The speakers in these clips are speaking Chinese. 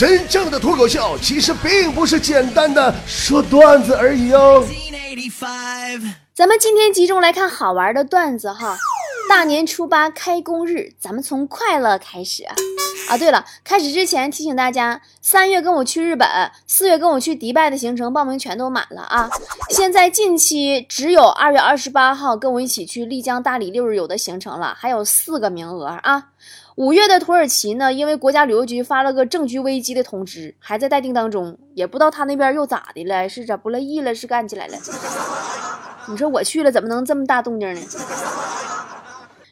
真正的脱口秀其实并不是简单的说段子而已哦。咱们今天集中来看好玩的段子哈。大年初八开工日，咱们从快乐开始啊！啊，对了，开始之前提醒大家，三月跟我去日本，四月跟我去迪拜的行程报名全都满了啊！现在近期只有二月二十八号跟我一起去丽江、大理六日游的行程了，还有四个名额啊！五月的土耳其呢，因为国家旅游局发了个政局危机的通知，还在待定当中，也不知道他那边又咋的了，是咋不乐意了，是干起来了？你说我去了，怎么能这么大动静呢？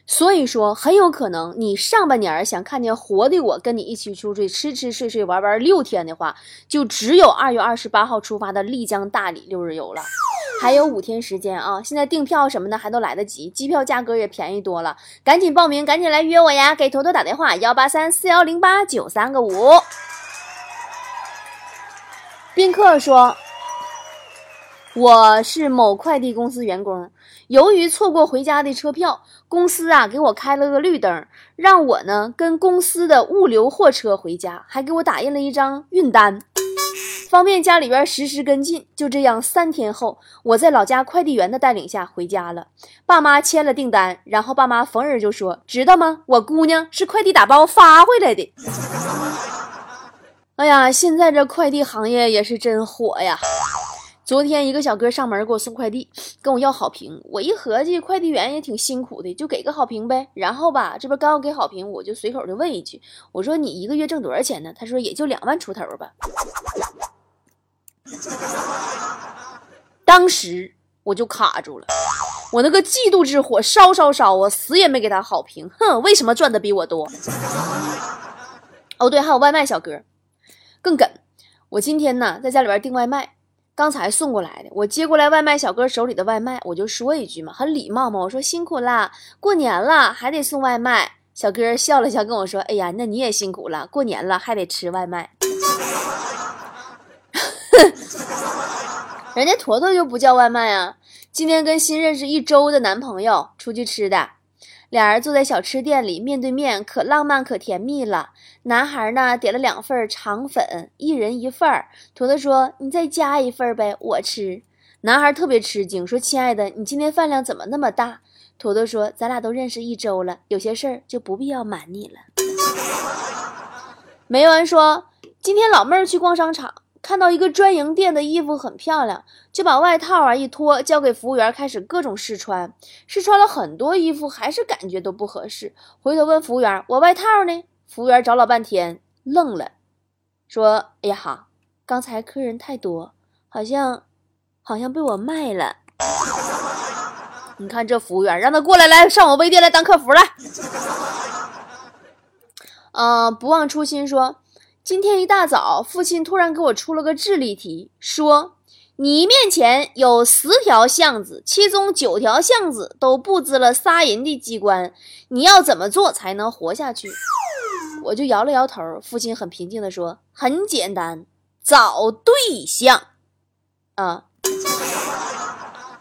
所以说，很有可能你上半年想看见活的我跟你一起出去吃吃睡睡玩玩六天的话，就只有二月二十八号出发的丽江大理六日游了，还有五天时间啊！现在订票什么的还都来得及，机票价格也便宜多了，赶紧报名，赶紧来约我呀！给坨坨打电话：幺八三四幺零八九三个五。宾客说。我是某快递公司员工，由于错过回家的车票，公司啊给我开了个绿灯，让我呢跟公司的物流货车回家，还给我打印了一张运单，方便家里边实时跟进。就这样，三天后，我在老家快递员的带领下回家了，爸妈签了订单，然后爸妈逢人就说：“知道吗？我姑娘是快递打包发回来的。”哎呀，现在这快递行业也是真火呀。昨天一个小哥上门给我送快递，跟我要好评。我一合计，快递员也挺辛苦的，就给个好评呗。然后吧，这边刚要给好评，我就随口就问一句：“我说你一个月挣多少钱呢？”他说：“也就两万出头吧。” 当时我就卡住了，我那个嫉妒之火烧烧烧，我死也没给他好评。哼，为什么赚的比我多？哦对，还有外卖小哥，更梗。我今天呢，在家里边订外卖。刚才送过来的，我接过来外卖小哥手里的外卖，我就说一句嘛，很礼貌嘛，我说辛苦啦，过年了还得送外卖。小哥笑了笑跟我说：“哎呀，那你也辛苦了，过年了还得吃外卖。” 人家坨坨就不叫外卖啊，今天跟新认识一周的男朋友出去吃的。俩人坐在小吃店里，面对面，可浪漫可甜蜜了。男孩呢，点了两份肠粉，一人一份儿。坨坨说：“你再加一份呗，我吃。”男孩特别吃惊，说：“亲爱的，你今天饭量怎么那么大？”坨坨说：“咱俩都认识一周了，有些事儿就不必要瞒你了。”梅文说：“今天老妹儿去逛商场。”看到一个专营店的衣服很漂亮，就把外套啊一脱，交给服务员，开始各种试穿。试穿了很多衣服，还是感觉都不合适。回头问服务员：“我外套呢？”服务员找老半天，愣了，说：“哎呀哈，刚才客人太多，好像好像被我卖了。你看这服务员，让他过来，来上我微店来当客服来。”嗯，不忘初心说。今天一大早，父亲突然给我出了个智力题，说：“你面前有十条巷子，其中九条巷子都布置了杀人的机关，你要怎么做才能活下去？”我就摇了摇头。父亲很平静地说：“很简单，找对象。”啊。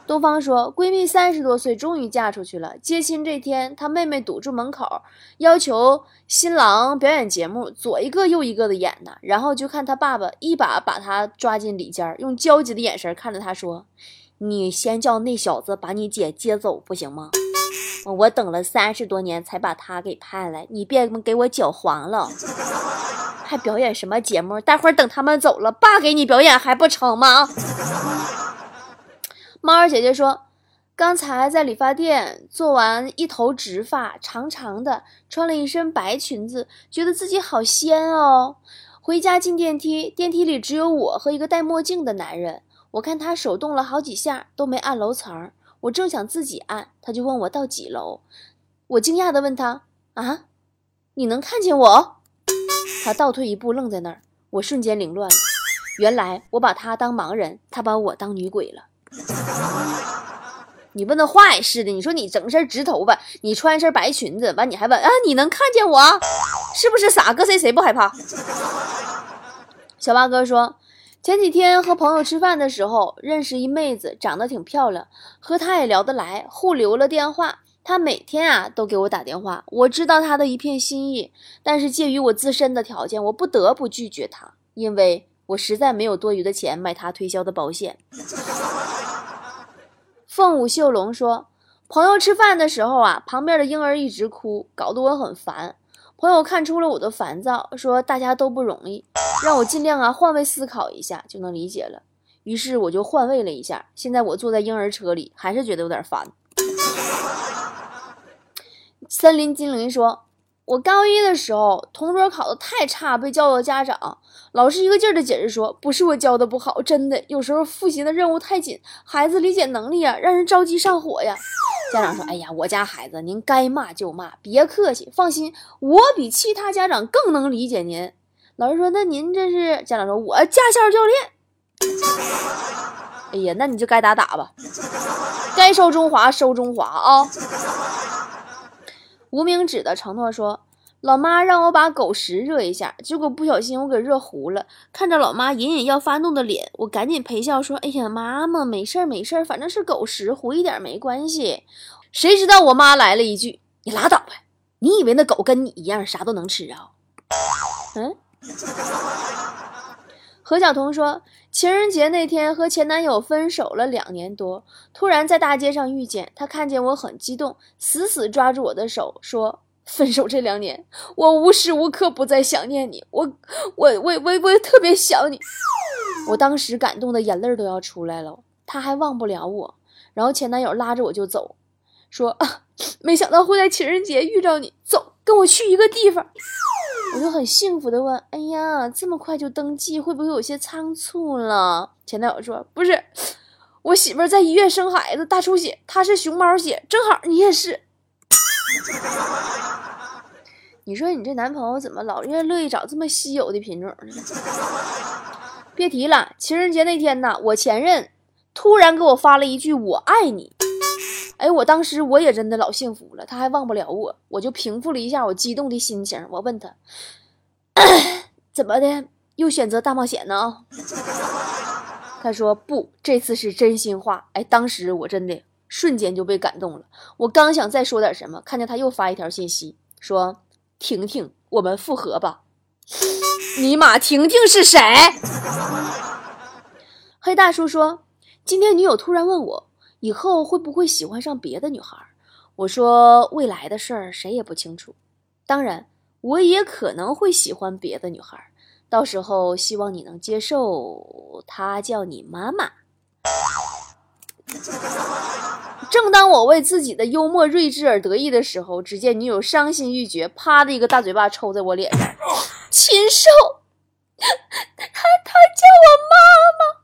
东方说，闺蜜三十多岁，终于嫁出去了。接亲这天，她妹妹堵住门口，要求新郎表演节目，左一个右一个的演呢。然后就看她爸爸一把把她抓进里间，用焦急的眼神看着她说：“你先叫那小子把你姐接走，不行吗？我等了三十多年才把他给盼来，你别给我搅黄了。还表演什么节目？待会儿等他们走了，爸给你表演还不成吗？”猫儿姐姐说：“刚才在理发店做完一头直发，长长的，穿了一身白裙子，觉得自己好仙哦。回家进电梯，电梯里只有我和一个戴墨镜的男人。我看他手动了好几下都没按楼层，我正想自己按，他就问我到几楼。我惊讶地问他：啊，你能看见我？他倒退一步，愣在那儿。我瞬间凌乱了，原来我把他当盲人，他把我当女鬼了。” 你问的话也是的，你说你整身直头发，你穿一身白裙子，完你还问啊？你能看见我？是不是傻？搁谁谁不害怕？小八哥说，前几天和朋友吃饭的时候，认识一妹子，长得挺漂亮，和她也聊得来，互留了电话。她每天啊都给我打电话，我知道她的一片心意，但是介于我自身的条件，我不得不拒绝她，因为我实在没有多余的钱买她推销的保险。凤舞秀龙说，朋友吃饭的时候啊，旁边的婴儿一直哭，搞得我很烦。朋友看出了我的烦躁，说大家都不容易，让我尽量啊换位思考一下就能理解了。于是我就换位了一下，现在我坐在婴儿车里，还是觉得有点烦。森林精灵说：“我高一的时候，同桌考得太差，被叫到家长，老师一个劲儿的解释说，不是我教的不好，真的，有时候复习的任务太紧，孩子理解能力啊，让人着急上火呀。”家长说：“哎呀，我家孩子，您该骂就骂，别客气，放心，我比其他家长更能理解您。”老师说：“那您这是？”家长说：“我驾校教练。”哎呀，那你就该打打吧，该收中华收中华啊。无名指的承诺说：“老妈让我把狗食热一下，结果不小心我给热糊了。看着老妈隐隐要发怒的脸，我赶紧陪笑说：‘哎呀，妈妈没事儿没事儿，反正是狗食，糊一点没关系。’谁知道我妈来了一句：‘你拉倒吧，你以为那狗跟你一样啥都能吃啊？’嗯。”何晓彤说，情人节那天和前男友分手了两年多，突然在大街上遇见他，看见我很激动，死死抓住我的手，说：“分手这两年，我无时无刻不在想念你，我我我我我特别想你。”我当时感动的眼泪都要出来了，他还忘不了我。然后前男友拉着我就走，说：“啊，没想到会在情人节遇到你，走，跟我去一个地方。”我就很幸福的问：“哎呀，这么快就登记，会不会有些仓促了？”前男友说：“不是，我媳妇在医院生孩子，大出血，她是熊猫血，正好你也是。你说你这男朋友怎么老愿乐意找这么稀有的品种呢？别提了，情人节那天呢，我前任突然给我发了一句‘我爱你’。”哎，我当时我也真的老幸福了，他还忘不了我，我就平复了一下我激动的心情。我问他，怎么的，又选择大冒险呢？他说不，这次是真心话。哎，当时我真的瞬间就被感动了。我刚想再说点什么，看见他又发一条信息，说：“婷婷，我们复合吧。”尼玛，婷婷是谁？黑大叔说，今天女友突然问我。以后会不会喜欢上别的女孩？我说未来的事儿谁也不清楚。当然，我也可能会喜欢别的女孩，到时候希望你能接受。她叫你妈妈。正当我为自己的幽默睿智而得意的时候，只见女友伤心欲绝，啪的一个大嘴巴抽在我脸上。禽兽！他他叫我妈妈。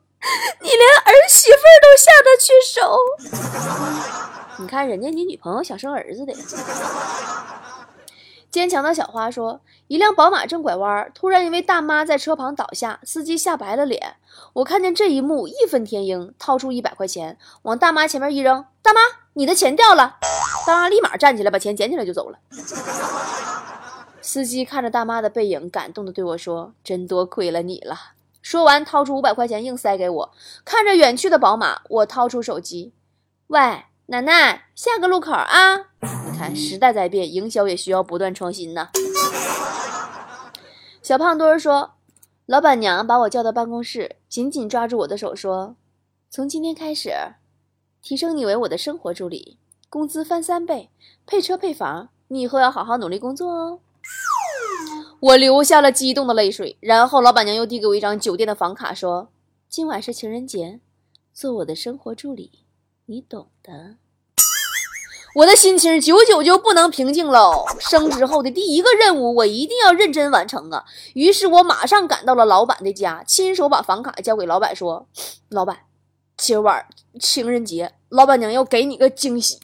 你连儿媳妇都下得去手？你看人家你女朋友想生儿子的。坚强的小花说：“一辆宝马正拐弯，突然一位大妈在车旁倒下，司机吓白了脸。我看见这一幕，义愤填膺，掏出一百块钱往大妈前面一扔：‘大妈，你的钱掉了！’大妈立马站起来，把钱捡起来就走了。司机看着大妈的背影，感动的对我说：‘真多亏了你了。’说完，掏出五百块钱硬塞给我。看着远去的宝马，我掏出手机：“喂，奶奶，下个路口啊！”你看，时代在变，营销也需要不断创新呢。小胖墩儿说：“老板娘把我叫到办公室，紧紧抓住我的手说：‘从今天开始，提升你为我的生活助理，工资翻三倍，配车配房。你以后要好好努力工作哦。’”我流下了激动的泪水，然后老板娘又递给我一张酒店的房卡，说：“今晚是情人节，做我的生活助理，你懂的。”我的心情久久就不能平静喽。升职后的第一个任务，我一定要认真完成啊！于是我马上赶到了老板的家，亲手把房卡交给老板，说：“老板，今晚情人节，老板娘要给你个惊喜。”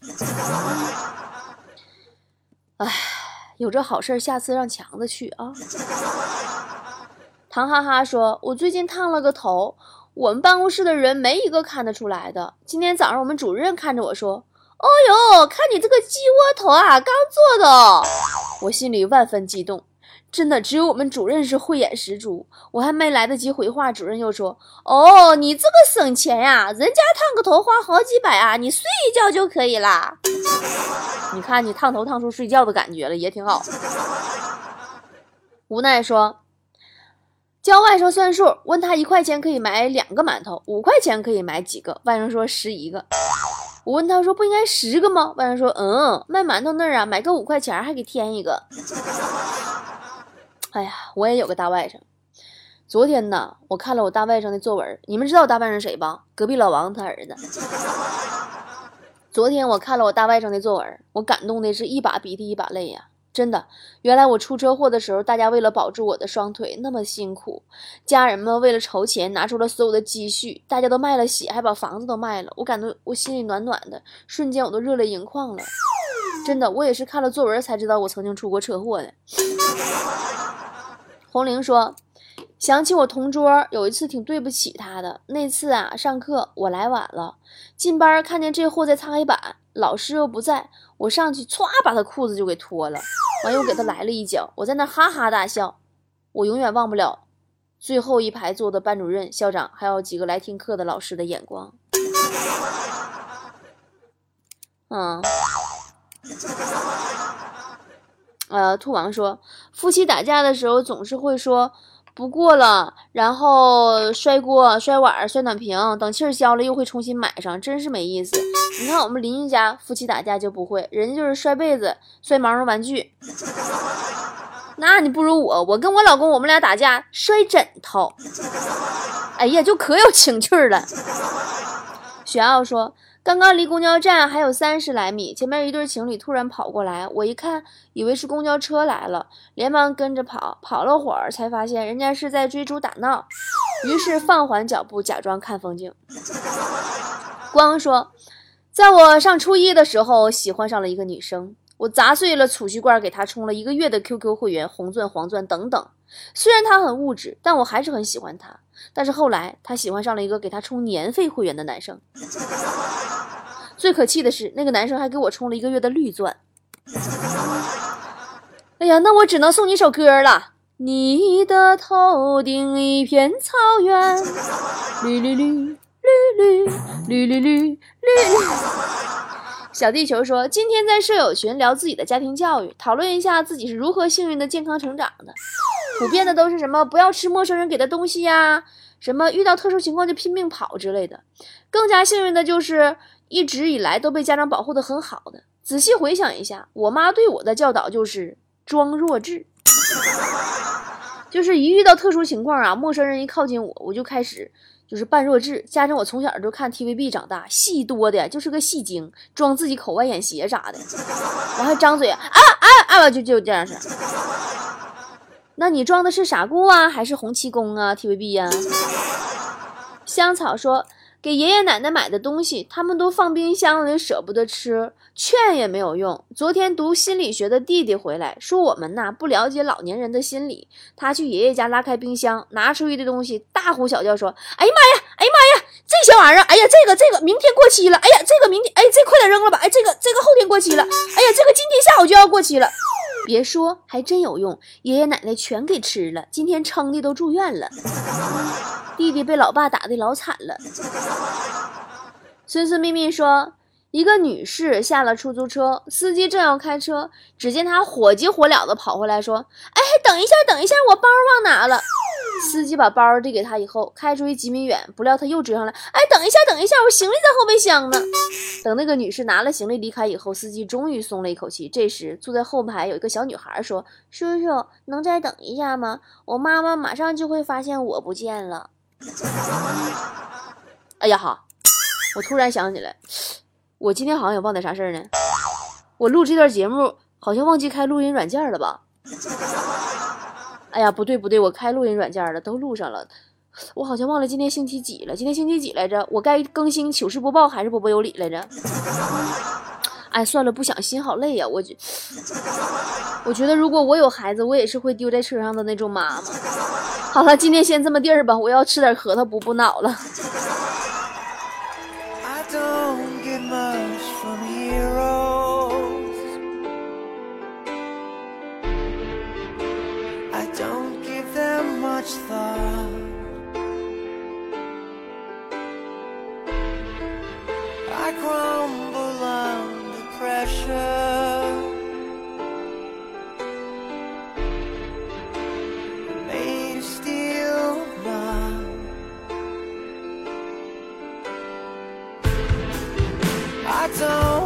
哎。有这好事，下次让强子去啊！唐哈哈说：“我最近烫了个头，我们办公室的人没一个看得出来的。今天早上我们主任看着我说：‘哦呦，看你这个鸡窝头啊，刚做的。’我心里万分激动。真的，只有我们主任是慧眼识珠。我还没来得及回话，主任又说：“哦，你这个省钱呀，人家烫个头花好几百啊，你睡一觉就可以啦。你看你烫头烫出睡觉的感觉了，也挺好。”无奈说：“教外甥算数，问他一块钱可以买两个馒头，五块钱可以买几个？外甥说十一个。我问他说不应该十个吗？外甥说：嗯，卖馒头那儿啊，买个五块钱还给添一个。”哎呀，我也有个大外甥。昨天呢，我看了我大外甥的作文。你们知道我大外甥谁吧？隔壁老王他儿子。昨天我看了我大外甥的作文，我感动的是一把鼻涕一把泪呀！真的，原来我出车祸的时候，大家为了保住我的双腿那么辛苦，家人们为了筹钱拿出了所有的积蓄，大家都卖了血，还把房子都卖了。我感动，我心里暖暖的，瞬间我都热泪盈眶了。真的，我也是看了作文才知道我曾经出过车祸的。红玲说：“想起我同桌有一次挺对不起他的。那次啊，上课我来晚了，进班看见这货在擦黑板，老师又不在，我上去歘把他裤子就给脱了，完又给他来了一脚。我在那哈哈大笑。我永远忘不了最后一排坐的班主任、校长还有几个来听课的老师的眼光。嗯。”呃，兔王说，夫妻打架的时候总是会说不过了，然后摔锅、摔碗、摔暖瓶，等气儿消了又会重新买上，真是没意思。你看我们邻居家夫妻打架就不会，人家就是摔被子、摔毛绒玩具。那你不如我，我跟我老公我们俩打架摔枕头，哎呀，就可有情趣了。雪奥说。刚刚离公交站还有三十来米，前面一对情侣突然跑过来，我一看，以为是公交车来了，连忙跟着跑。跑了会儿，才发现人家是在追逐打闹，于是放缓脚步，假装看风景。光说，在我上初一的时候，喜欢上了一个女生，我砸碎了储蓄罐，给她充了一个月的 QQ 会员，红钻、黄钻等等。虽然她很物质，但我还是很喜欢她。但是后来，她喜欢上了一个给她充年费会员的男生。最可气的是，那个男生还给我充了一个月的绿钻。哎呀，那我只能送你一首歌了。你的头顶一片草原，绿绿绿绿绿绿绿绿绿。小地球说，今天在舍友群聊自己的家庭教育，讨论一下自己是如何幸运的健康成长的。普遍的都是什么不要吃陌生人给的东西呀，什么遇到特殊情况就拼命跑之类的。更加幸运的就是。一直以来都被家长保护的很好的。仔细回想一下，我妈对我的教导就是装弱智，就是一遇到特殊情况啊，陌生人一靠近我，我就开始就是扮弱智。加上我从小就看 TVB 长大，戏多的就是个戏精，装自己口歪眼斜啥的，我还张嘴啊啊啊，就就这样式。那你装的是傻姑啊，还是洪七公啊？TVB 呀？香草说。给爷爷奶奶买的东西，他们都放冰箱里，舍不得吃，劝也没有用。昨天读心理学的弟弟回来，说我们呐不了解老年人的心理。他去爷爷家拉开冰箱，拿出一堆东西，大呼小叫说：“哎呀妈呀，哎呀妈呀，这些玩意儿，哎呀这个这个明天过期了，哎呀这个明天，哎这快点扔了吧，哎这个这个后天过期了，哎呀这个今天下午就要过期了。别说，还真有用，爷爷奶奶全给吃了，今天撑的都住院了。”弟弟被老爸打的老惨了。孙孙秘密说，一个女士下了出租车，司机正要开车，只见她火急火燎的跑回来，说：“哎，等一下，等一下，我包忘拿了？”司机把包递给她以后，开出去几米远，不料他又追上来：“哎，等一下，等一下，我行李在后备箱呢。”等那个女士拿了行李离开以后，司机终于松了一口气。这时，坐在后排有一个小女孩说：“叔叔，能再等一下吗？我妈妈马上就会发现我不见了。”哎呀哈！我突然想起来，我今天好像也忘点啥事儿呢。我录这段节目好像忘记开录音软件了吧？哎呀，不对不对，我开录音软件了，都录上了。我好像忘了今天星期几了？今天星期几来着？我该更新糗事播报还是波波有理来着？哎，算了，不想心好累呀。我觉，我觉得如果我有孩子，我也是会丢在车上的那种妈妈。好了，今天先这么地儿吧，我要吃点核桃补补脑了。走。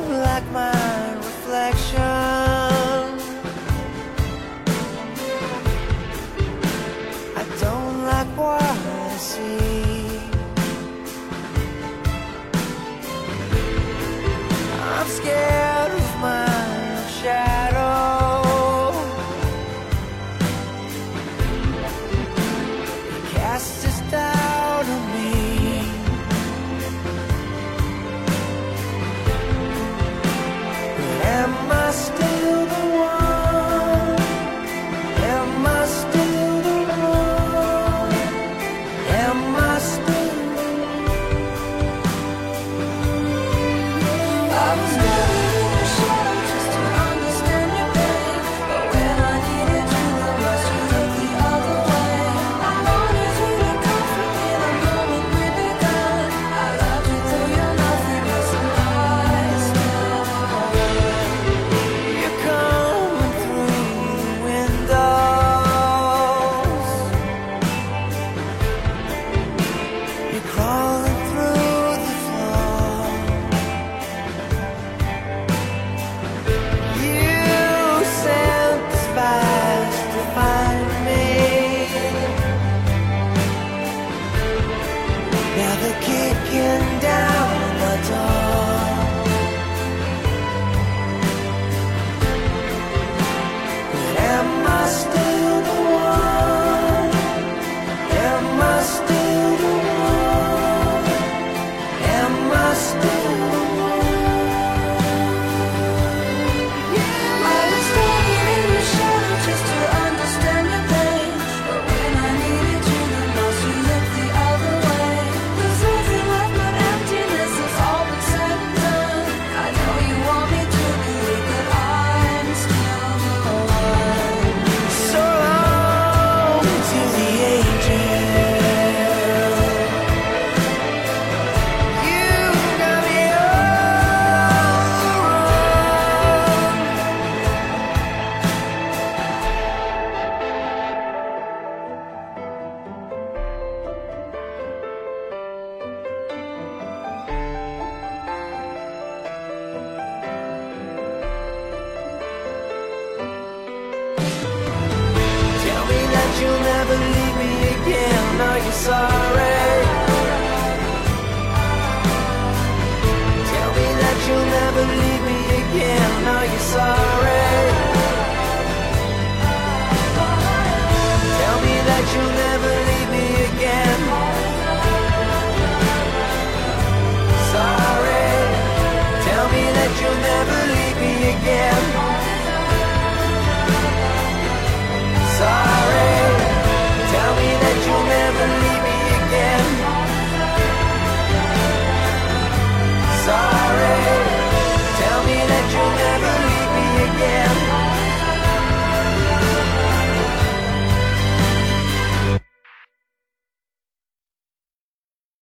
again.